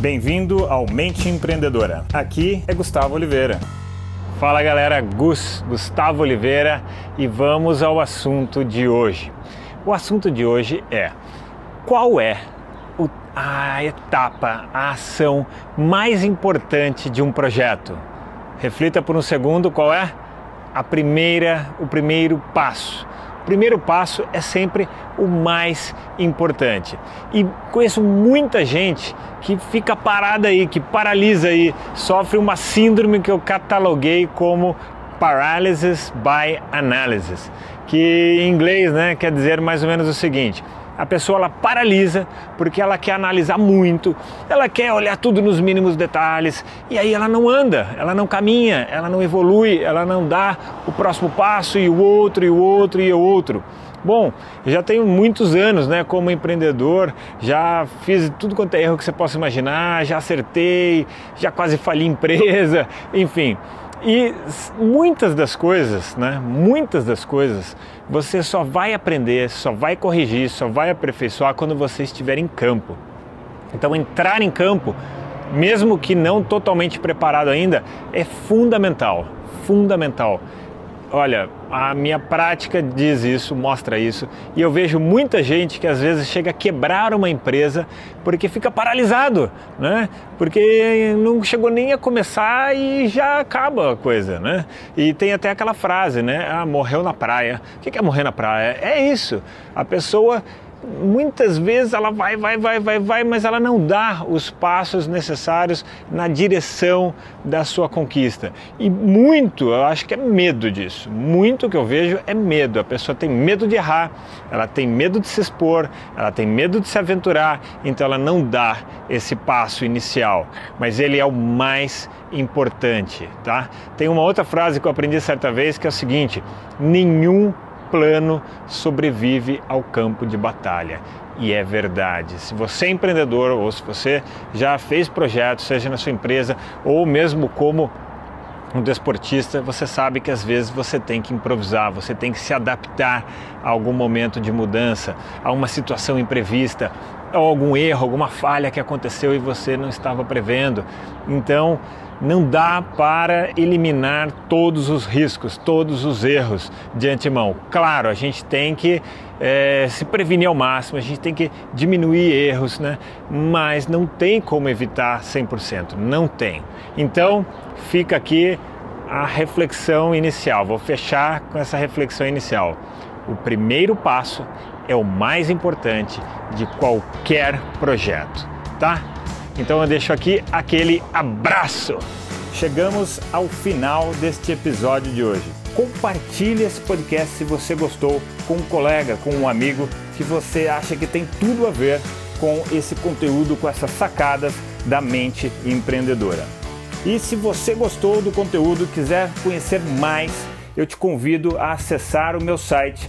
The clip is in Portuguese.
Bem-vindo ao Mente Empreendedora. Aqui é Gustavo Oliveira. Fala galera, Gus, Gustavo Oliveira e vamos ao assunto de hoje. O assunto de hoje é qual é a etapa, a ação mais importante de um projeto? Reflita por um segundo qual é a primeira, o primeiro passo primeiro passo é sempre o mais importante. E conheço muita gente que fica parada aí, que paralisa aí, sofre uma síndrome que eu cataloguei como paralysis by analysis, que em inglês, né, quer dizer mais ou menos o seguinte: a pessoa ela paralisa porque ela quer analisar muito, ela quer olhar tudo nos mínimos detalhes e aí ela não anda, ela não caminha, ela não evolui, ela não dá o próximo passo e o outro e o outro e o outro. Bom, eu já tenho muitos anos né, como empreendedor, já fiz tudo quanto é erro que você possa imaginar, já acertei, já quase fali empresa, enfim. E muitas das coisas, né, muitas das coisas, você só vai aprender, só vai corrigir, só vai aperfeiçoar quando você estiver em campo. Então, entrar em campo, mesmo que não totalmente preparado ainda, é fundamental, fundamental. Olha, a minha prática diz isso, mostra isso, e eu vejo muita gente que às vezes chega a quebrar uma empresa porque fica paralisado, né? Porque não chegou nem a começar e já acaba a coisa, né? E tem até aquela frase, né? Ah, morreu na praia. O que é morrer na praia? É isso. A pessoa muitas vezes ela vai, vai, vai, vai, vai, mas ela não dá os passos necessários na direção da sua conquista. E muito, eu acho que é medo disso. Muito que eu vejo é medo. A pessoa tem medo de errar, ela tem medo de se expor, ela tem medo de se aventurar, então ela não dá esse passo inicial. Mas ele é o mais importante, tá? Tem uma outra frase que eu aprendi certa vez que é o seguinte: nenhum plano sobrevive ao campo de batalha. E é verdade. Se você é empreendedor ou se você já fez projetos, seja na sua empresa ou mesmo como um desportista, você sabe que às vezes você tem que improvisar, você tem que se adaptar a algum momento de mudança, a uma situação imprevista, ou algum erro, alguma falha que aconteceu e você não estava prevendo. Então, não dá para eliminar todos os riscos, todos os erros de antemão. Claro, a gente tem que é, se prevenir ao máximo, a gente tem que diminuir erros, né? mas não tem como evitar 100%, não tem. Então, fica aqui a reflexão inicial. Vou fechar com essa reflexão inicial. O primeiro passo é o mais importante de qualquer projeto, tá? Então eu deixo aqui aquele abraço. Chegamos ao final deste episódio de hoje. Compartilhe esse podcast se você gostou com um colega, com um amigo que você acha que tem tudo a ver com esse conteúdo, com essas sacadas da mente empreendedora. E se você gostou do conteúdo, quiser conhecer mais, eu te convido a acessar o meu site